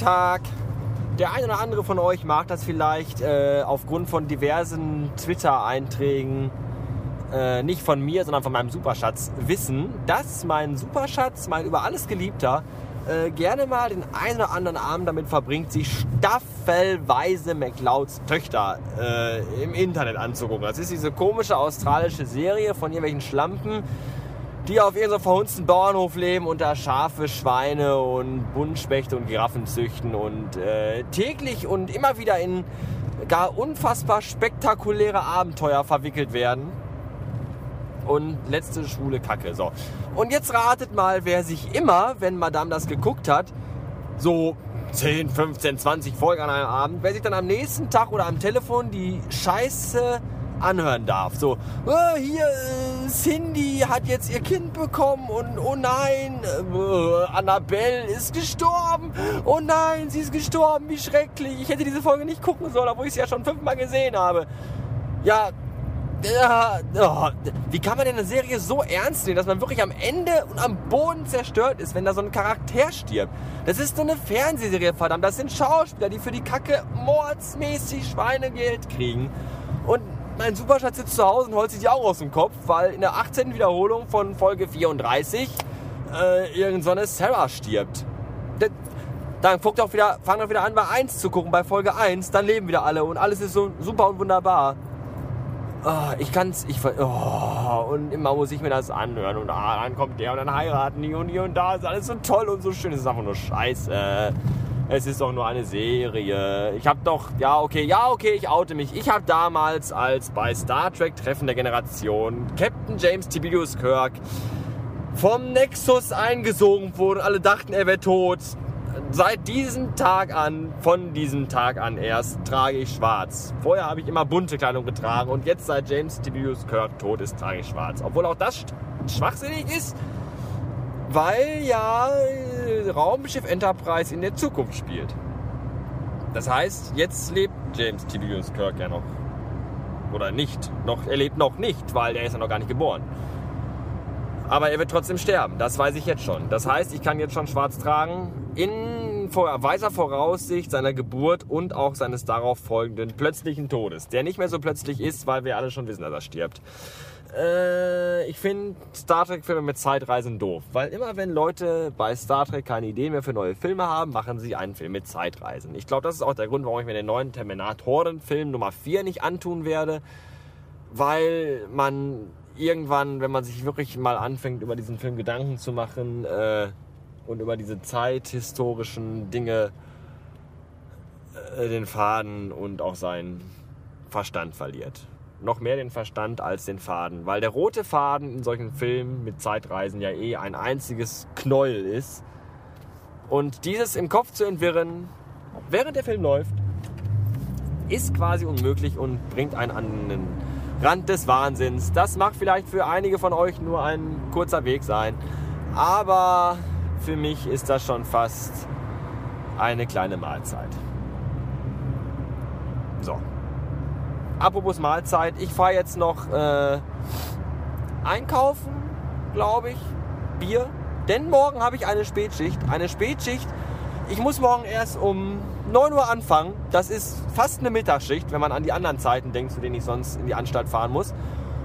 Tag. Der eine oder andere von euch mag das vielleicht äh, aufgrund von diversen Twitter-Einträgen, äh, nicht von mir, sondern von meinem Superschatz, wissen, dass mein Superschatz, mein über alles Geliebter, äh, gerne mal den einen oder anderen Abend damit verbringt, sich staffelweise McLeods Töchter äh, im Internet anzugucken. Das ist diese komische australische Serie von irgendwelchen Schlampen, die auf irgendeinem verhunzten Bauernhof leben und da Schafe, Schweine und Buntspechte und Giraffen züchten und äh, täglich und immer wieder in gar unfassbar spektakuläre Abenteuer verwickelt werden. Und letzte schwule Kacke. So. Und jetzt ratet mal, wer sich immer, wenn Madame das geguckt hat, so 10, 15, 20 Folgen an einem Abend, wer sich dann am nächsten Tag oder am Telefon die Scheiße anhören darf. So, oh, hier, äh, Cindy hat jetzt ihr Kind bekommen und oh nein, äh, Annabelle ist gestorben. Oh nein, sie ist gestorben, wie schrecklich. Ich hätte diese Folge nicht gucken sollen, obwohl ich sie ja schon fünfmal gesehen habe. Ja, ja, oh, wie kann man denn eine Serie so ernst nehmen, dass man wirklich am Ende und am Boden zerstört ist, wenn da so ein Charakter stirbt? Das ist so eine Fernsehserie, verdammt. Das sind Schauspieler, die für die Kacke mordsmäßig Schweinegeld kriegen. Und mein Superschatz sitzt zu Hause und holt sich die Augen aus dem Kopf, weil in der 18. Wiederholung von Folge 34 äh, irgend so Sarah stirbt. Dann guckt auch wieder, fangen wir wieder an, bei 1 zu gucken, bei Folge 1, dann leben wieder alle und alles ist so super und wunderbar. Oh, ich kann's, ich oh, und immer muss ich mir das anhören und ah, dann kommt der und dann heiraten die und hier und da ist alles so toll und so schön. Es ist einfach nur Scheiße. Es ist doch nur eine Serie. Ich habe doch, ja okay, ja okay, ich oute mich. Ich habe damals als bei Star Trek Treffen der Generation Captain James Tiberius Kirk vom Nexus eingesogen wurde. Alle dachten, er wäre tot seit diesem Tag an, von diesem Tag an erst, trage ich schwarz. Vorher habe ich immer bunte Kleidung getragen und jetzt, seit James Tiberius Kirk tot ist, trage ich schwarz. Obwohl auch das schwachsinnig ist, weil ja Raumschiff Enterprise in der Zukunft spielt. Das heißt, jetzt lebt James Tiberius Kirk ja noch. Oder nicht. Noch, er lebt noch nicht, weil er ist ja noch gar nicht geboren. Aber er wird trotzdem sterben. Das weiß ich jetzt schon. Das heißt, ich kann jetzt schon schwarz tragen in weiser Voraussicht seiner Geburt und auch seines darauf folgenden plötzlichen Todes. Der nicht mehr so plötzlich ist, weil wir alle schon wissen, dass er stirbt. Äh, ich finde Star Trek-Filme mit Zeitreisen doof. Weil immer wenn Leute bei Star Trek keine Ideen mehr für neue Filme haben, machen sie einen Film mit Zeitreisen. Ich glaube, das ist auch der Grund, warum ich mir den neuen Terminatoren-Film Nummer 4 nicht antun werde. Weil man irgendwann, wenn man sich wirklich mal anfängt, über diesen Film Gedanken zu machen äh, und über diese zeithistorischen Dinge, äh, den Faden und auch seinen Verstand verliert. Noch mehr den Verstand als den Faden, weil der rote Faden in solchen Filmen mit Zeitreisen ja eh ein einziges Knäuel ist. Und dieses im Kopf zu entwirren, während der Film läuft, ist quasi unmöglich und bringt einen an einen Rand des Wahnsinns. Das mag vielleicht für einige von euch nur ein kurzer Weg sein, aber für mich ist das schon fast eine kleine Mahlzeit. So. Apropos Mahlzeit, ich fahre jetzt noch äh, einkaufen, glaube ich, Bier. Denn morgen habe ich eine Spätschicht. Eine Spätschicht. Ich muss morgen erst um 9 Uhr anfangen. Das ist fast eine Mittagsschicht, wenn man an die anderen Zeiten denkt, zu denen ich sonst in die Anstalt fahren muss.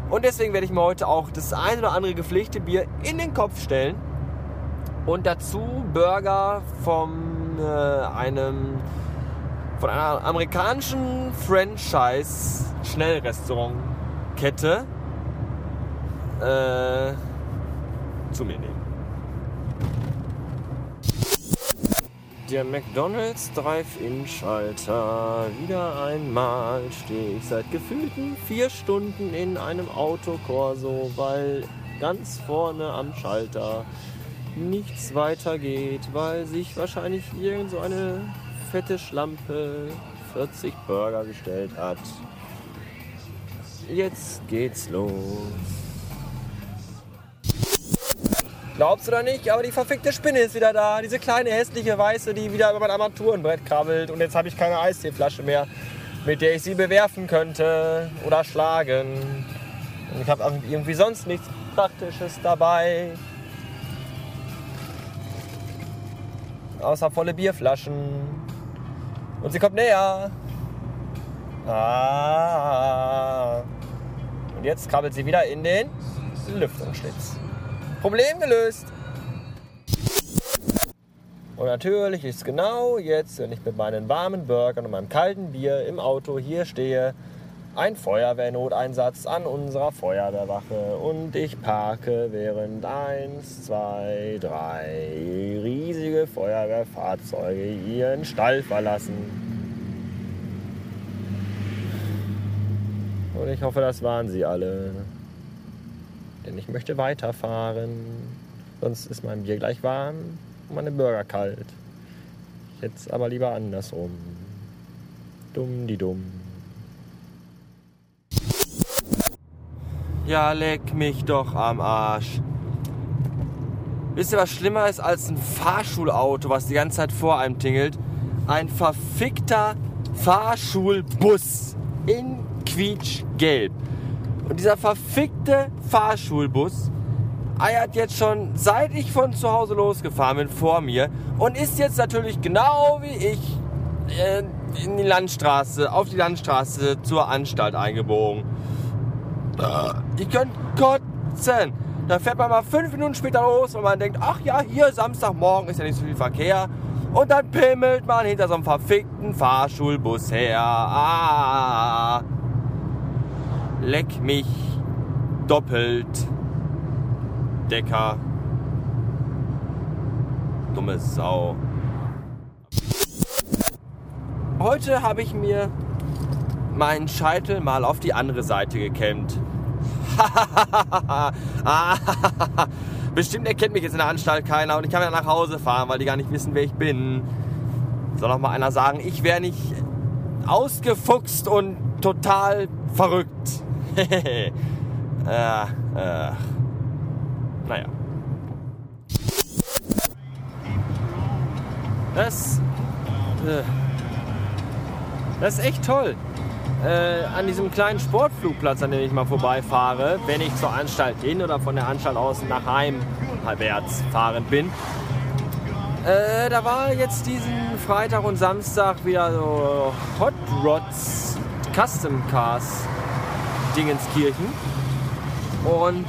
Und deswegen werde ich mir heute auch das ein oder andere gepflegte Bier in den Kopf stellen. Und dazu Burger von äh, einem von einer amerikanischen Franchise Schnellrestaurantkette äh, zu mir nehmen. Der McDonald's Drive-In-Schalter. Wieder einmal stehe ich seit gefühlten vier Stunden in einem Autokorso, weil ganz vorne am Schalter nichts weitergeht, weil sich wahrscheinlich irgend so eine fette Schlampe 40 Burger gestellt hat. Jetzt geht's los. Glaubst du da nicht? Aber die verfickte Spinne ist wieder da. Diese kleine hässliche Weiße, die wieder über mein Armaturenbrett krabbelt. Und jetzt habe ich keine Eisteeflasche mehr, mit der ich sie bewerfen könnte oder schlagen. Und ich habe irgendwie sonst nichts Praktisches dabei. außer volle Bierflaschen. Und sie kommt näher. Ah. Und jetzt krabbelt sie wieder in den Lüftungsschlitz. Problem gelöst. Und natürlich ist genau jetzt, wenn ich mit meinen warmen Burgern und meinem kalten Bier im Auto hier stehe, ein Feuerwehrnoteinsatz an unserer Feuerwehrwache und ich parke während eins, zwei, drei riesige Feuerwehrfahrzeuge ihren Stall verlassen. Und ich hoffe, das waren sie alle. Denn ich möchte weiterfahren. Sonst ist mein Bier gleich warm und meine Burger kalt. Es aber lieber andersrum. Dumm die dumm. Ja, leck mich doch am Arsch. Wisst ihr, was schlimmer ist als ein Fahrschulauto, was die ganze Zeit vor einem tingelt? Ein verfickter Fahrschulbus in quietschgelb. Und dieser verfickte Fahrschulbus eiert jetzt schon, seit ich von zu Hause losgefahren bin, vor mir und ist jetzt natürlich genau wie ich äh, in die Landstraße, auf die Landstraße zur Anstalt eingebogen. Die könnt kotzen. Da fährt man mal fünf Minuten später los, weil man denkt, ach ja, hier Samstagmorgen ist ja nicht so viel Verkehr. Und dann pimmelt man hinter so einem verfickten Fahrschulbus her. Ah, leck mich doppelt. Decker. Dumme Sau. Heute habe ich mir meinen Scheitel mal auf die andere Seite gekämmt. Bestimmt erkennt mich jetzt in der Anstalt keiner und ich kann wieder nach Hause fahren, weil die gar nicht wissen, wer ich bin. Soll noch mal einer sagen, ich wäre nicht ausgefuchst und total verrückt. äh, äh. Naja. Das, äh, das ist echt toll äh, an diesem kleinen Sportflugplatz, an dem ich mal vorbeifahre, wenn ich zur Anstalt hin oder von der Anstalt aus nach heimwärts fahren bin. Äh, da war jetzt diesen Freitag und Samstag wieder so Hot Rods Custom Cars Dingenskirchen. Und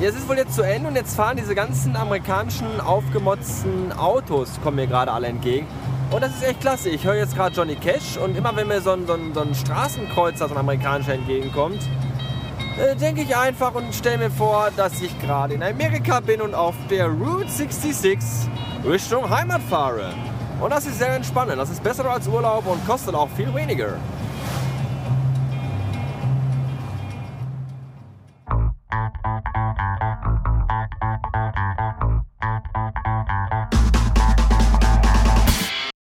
jetzt ist wohl jetzt zu Ende und jetzt fahren diese ganzen amerikanischen aufgemotzten Autos, kommen mir gerade alle entgegen. Und das ist echt klasse. Ich höre jetzt gerade Johnny Cash und immer wenn mir so ein, so ein, so ein Straßenkreuzer, so ein amerikanischer entgegenkommt, äh, denke ich einfach und stelle mir vor, dass ich gerade in Amerika bin und auf der Route 66 Richtung Heimat fahre. Und das ist sehr entspannend. Das ist besser als Urlaub und kostet auch viel weniger.